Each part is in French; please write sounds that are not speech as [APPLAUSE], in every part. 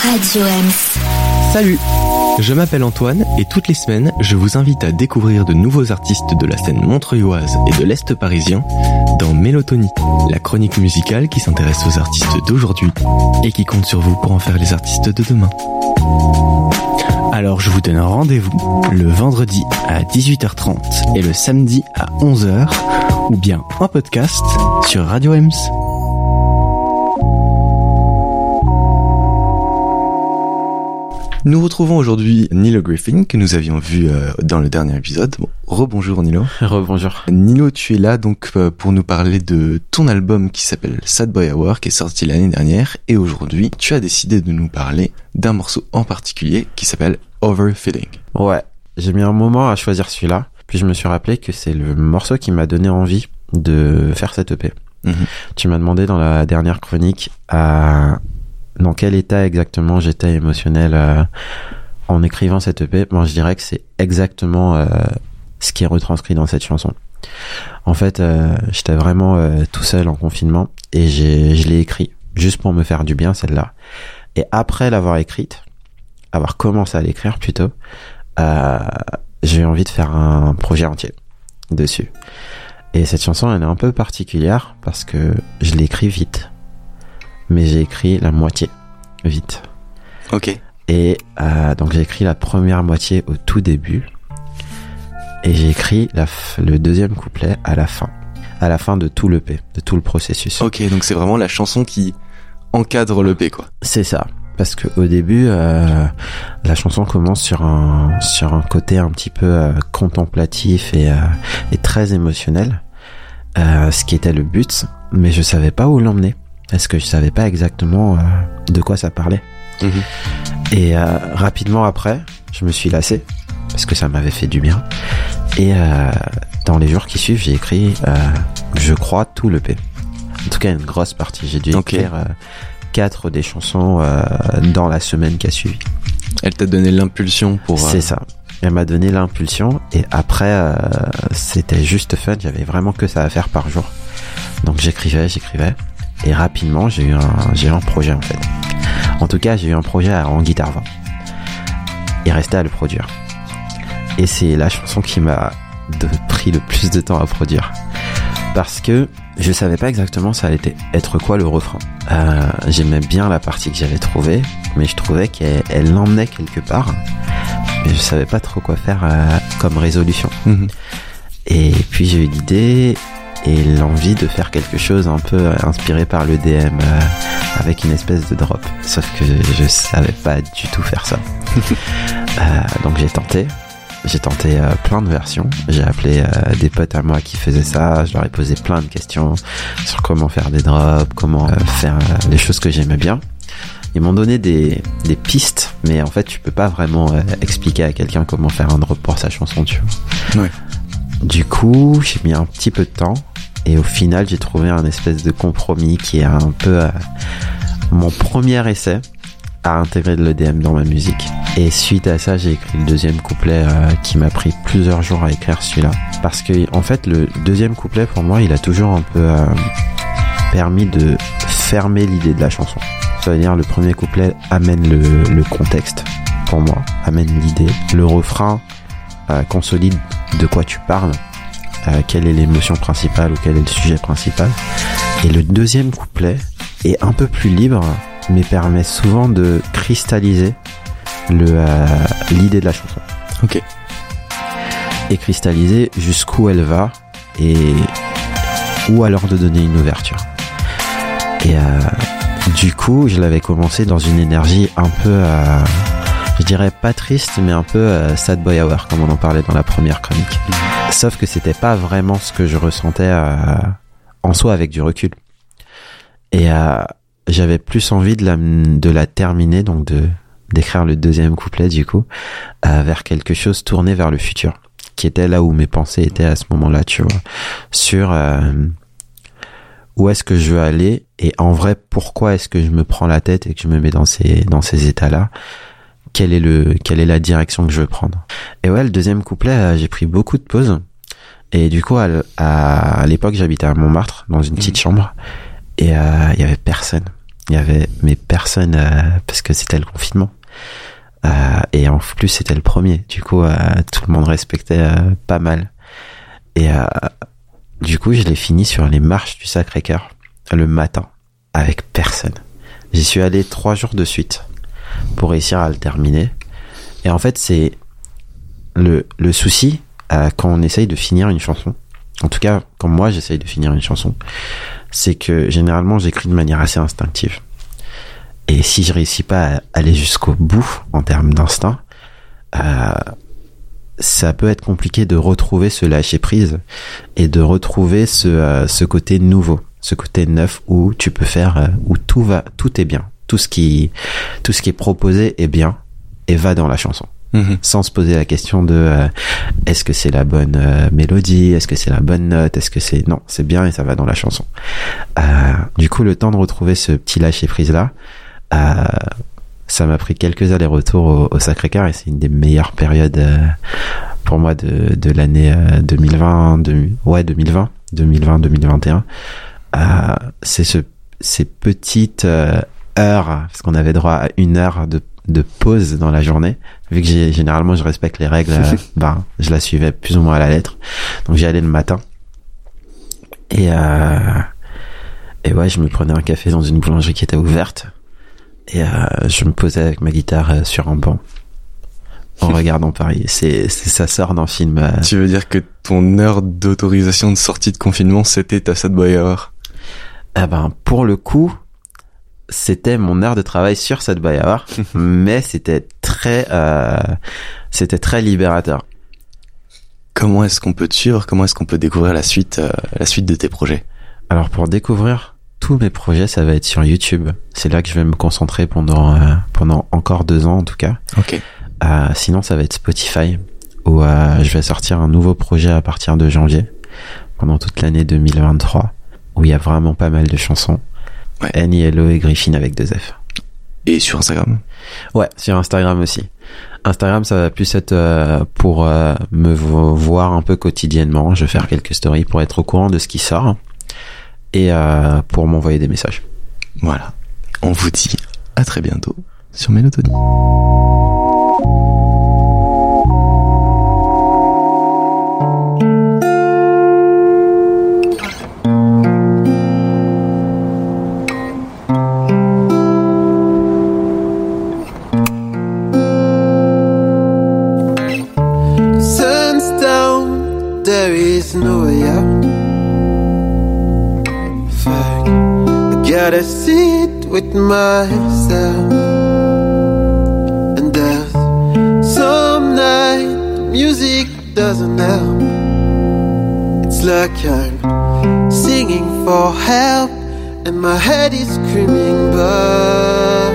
Radio Ems. Salut Je m'appelle Antoine et toutes les semaines, je vous invite à découvrir de nouveaux artistes de la scène montreuilloise et de l'Est parisien dans Mélotonie, la chronique musicale qui s'intéresse aux artistes d'aujourd'hui et qui compte sur vous pour en faire les artistes de demain. Alors je vous donne rendez-vous le vendredi à 18h30 et le samedi à 11h ou bien en podcast sur Radio Ems. Nous retrouvons aujourd'hui Nilo Griffin que nous avions vu euh, dans le dernier épisode. Bon, rebonjour Nilo. Rebonjour. Nilo, tu es là donc euh, pour nous parler de ton album qui s'appelle Sad Boy Hour qui est sorti l'année dernière et aujourd'hui tu as décidé de nous parler d'un morceau en particulier qui s'appelle Overfilling. Ouais, j'ai mis un moment à choisir celui-là, puis je me suis rappelé que c'est le morceau qui m'a donné envie de faire cette EP. Mhm. Tu m'as demandé dans la dernière chronique à dans quel état exactement j'étais émotionnel euh, en écrivant cette EP. Moi, je dirais que c'est exactement euh, ce qui est retranscrit dans cette chanson. En fait, euh, j'étais vraiment euh, tout seul en confinement et je l'ai écrit juste pour me faire du bien celle-là. Et après l'avoir écrite, avoir commencé à l'écrire plutôt, euh, j'ai eu envie de faire un projet entier dessus. Et cette chanson, elle est un peu particulière parce que je l'ai écrit vite, mais j'ai écrit la moitié vite. Ok. Et euh, donc j'ai écrit la première moitié au tout début et j'ai écrit la le deuxième couplet à la fin, à la fin de tout le P, de tout le processus. Ok, donc c'est vraiment la chanson qui encadre le P quoi. C'est ça. Parce que au début, euh, la chanson commence sur un sur un côté un petit peu euh, contemplatif et, euh, et très émotionnel, ce qui était le but, mais je savais pas où l'emmener parce que je savais pas exactement euh, de quoi ça parlait. Mhm. Et euh, rapidement après, je me suis lassé parce que ça m'avait fait du bien. Et euh, dans les jours qui suivent, j'ai écrit, je crois, tout le P. En tout cas, une grosse partie. J'ai dû écrire quatre des chansons dans la semaine qui a suivi. Elle t'a donné l'impulsion pour... C'est ça. Elle m'a donné l'impulsion et après, euh, c'était juste fun. J'avais vraiment que ça à faire par jour. Donc j'écrivais, j'écrivais. Et rapidement, j'ai eu un, j'ai eu un projet en fait. En tout cas, j'ai eu un projet à- en guitare voix. Il restait à le produire. Et c'est la chanson qui m'a pris le plus de temps à produire. Parce que je savais pas exactement ça allait être quoi le refrain. Euh, J'aimais bien la partie que j'avais trouvée, mais je trouvais qu'elle elle l'emmenait quelque part. Mais je savais pas trop quoi faire euh, comme résolution. Mhm. Et puis j'ai eu l'idée et l'envie de faire quelque chose un peu euh, inspiré par le DM euh, avec une espèce de drop. Sauf que je savais pas du tout faire ça. [LAUGHS] Euh, donc j'ai tenté. J'ai tenté euh, plein de versions. J'ai appelé des potes à moi qui faisaient ça. Je leur ai posé plein de questions sur comment faire des drops, comment faire les choses que j'aimais bien. Ils m'ont donné des, des pistes, mais en fait, tu peux pas vraiment expliquer à quelqu'un comment faire un drop pour sa chanson, tu vois. Ouais. Du coup, j'ai mis un petit peu de temps et au final, j'ai trouvé un espèce de compromis qui est un peu euh, mon premier essai à intégrer de l'EDM dans ma musique. Et suite à ça, j'ai écrit le deuxième couplet euh, qui m'a pris plusieurs jours à écrire celui-là. Parce que, en fait, le deuxième couplet, pour moi, il a toujours un peu euh, permis de fermer l'idée de la chanson. Ça veut dire, le premier couplet amène le, contexte, pour moi, amène l'idée. Le refrain consolide de quoi tu parles, euh, quelle est l'émotion principale ou quel est le sujet principal. Et le deuxième couplet est un peu plus libre, mais permet souvent de cristalliser euh, l'idée de la chanson. Ok. Et cristalliser jusqu'où elle va et ou alors de donner une ouverture. Et euh, du coup, je l'avais commencé dans une énergie un peu, je dirais pas triste, mais un peu euh, sad boy hour, comme on en parlait dans la première chronique. Sauf que c'était pas vraiment ce que je ressentais euh, en soi avec du recul. Et euh, j'avais plus envie de la, de la terminer, donc de d'écrire le deuxième couplet du coup, euh, vers quelque chose tourné vers le futur, qui était là où mes pensées étaient à ce moment-là, tu vois, sur euh, où est-ce que je veux aller et en vrai pourquoi est-ce que je me prends la tête et que je me mets dans ces dans ces états-là? Quelle est le quelle est la direction que je veux prendre et ouais le deuxième couplet euh, j'ai pris beaucoup de pauses et du coup à, l'époque j'habitais à Montmartre dans une petite chambre et euh, il y avait personne Il y avait mais personne euh, parce que c'était le confinement. Euh, et en plus c'était le premier. Du coup tout le monde respectait pas mal. Et du coup je l'ai fini sur les marches du Sacré-Cœur le matin avec personne. J'y suis allé trois jours de suite pour réussir à le terminer. Et en fait c'est le, le souci euh, quand on essaye de finir une chanson. En tout cas, quand moi j'essaye de finir une chanson, c'est que généralement j'écris de manière assez instinctive. Et si je réussis pas à aller jusqu'au bout en termes d'instinct, euh, ça peut être compliqué de retrouver ce lâcher prise et de retrouver ce, euh, ce côté nouveau, ce côté neuf où tu peux faire, où tout va, tout est bien, tout ce qui, tout ce qui est proposé est bien et va dans la chanson Mhm. sans se poser la question de euh, est-ce que c'est la bonne euh, mélodie, est-ce que c'est la bonne note, est-ce que c'est non, c'est bien et ça va dans la chanson. Euh, du coup, le temps de retrouver ce petit lâcher prise là, ça m'a pris quelques allers-retours au, au Sacré-Cœur et c'est une des meilleures périodes pour moi de, de l'année euh, 2020, de, ouais 2020, 2020, 2021. Euh, c'est ce, ces petites heures parce qu'on avait droit à une heure de de pause dans la journée. Vu que généralement je respecte les règles, [LAUGHS] euh, ben je la suivais plus ou moins à la lettre. Donc j'y allais le matin. Et euh, et ouais, je me prenais un café dans une boulangerie qui était ouverte. Et euh, je me posais avec ma guitare euh, sur un banc en [LAUGHS] regardant Paris. C'est, c'est ça sort d'un film. euh, Tu veux dire que ton heure d'autorisation de sortie de confinement, c'était ta Sad Boy Hour? Ah ben, pour le coup, c'était mon heure de travail sur cette Hour, [LAUGHS] mais c'était très, euh, c'était très libérateur. Comment est-ce qu'on peut te suivre? Comment est-ce qu'on peut découvrir la suite, euh, la suite de tes projets? Alors pour découvrir tous mes projets, ça va être sur YouTube. C'est là que je vais me concentrer pendant euh, pendant encore deux ans en tout cas. Ok. Euh, sinon, ça va être Spotify où euh, je vais sortir un nouveau projet à partir de janvier pendant toute l'année 2023 où il y a vraiment pas mal de chansons. Ouais. Annie, Hello et Griffin avec deux F. Et sur Instagram Ouais, sur Instagram aussi. Instagram, ça va plus être euh, pour euh, me vo- voir un peu quotidiennement. Je vais faire quelques stories pour être au courant de ce qui sort et euh, pour m'envoyer des messages. Voilà. On vous dit à très bientôt sur Mélotonie. Gotta sit with myself. And there's some night music doesn't help. It's like I'm singing for help, and my head is screaming back.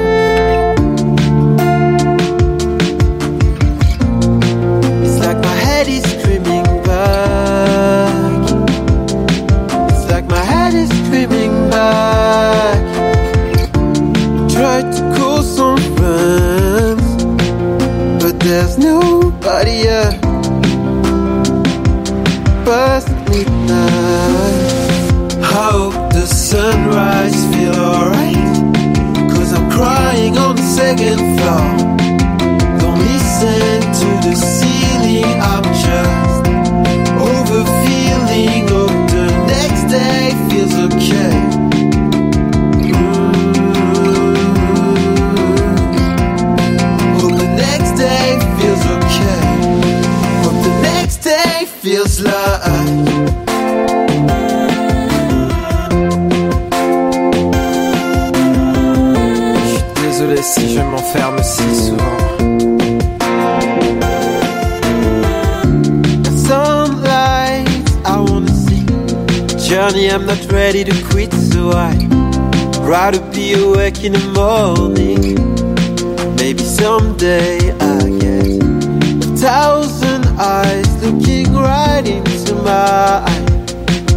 Second floor. Don't listen to the ceiling, I'm just over feeling. Hope the next day feels okay. Mm. The next day feels okay. The next day feels like. Journey, I'm not ready to quit, so I'd rather be awake in the morning. Maybe someday I get a thousand eyes looking right into my eye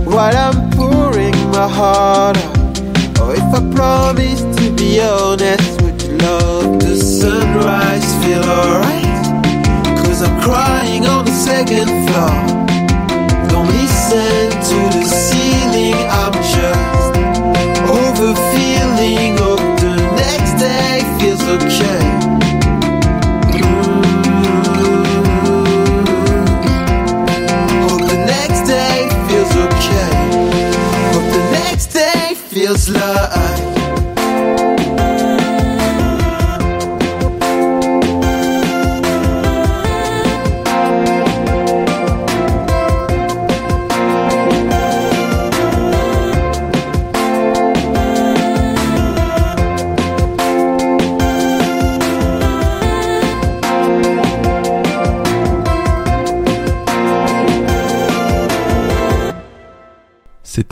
while I'm pouring my heart out. Or if I promise to be honest, would you love the sunrise? Feel alright? Cause I'm crying on the second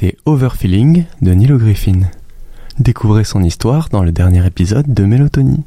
C'était Overfeeling de Nilo Griffin. Découvrez son histoire dans le dernier épisode de Mélotonie.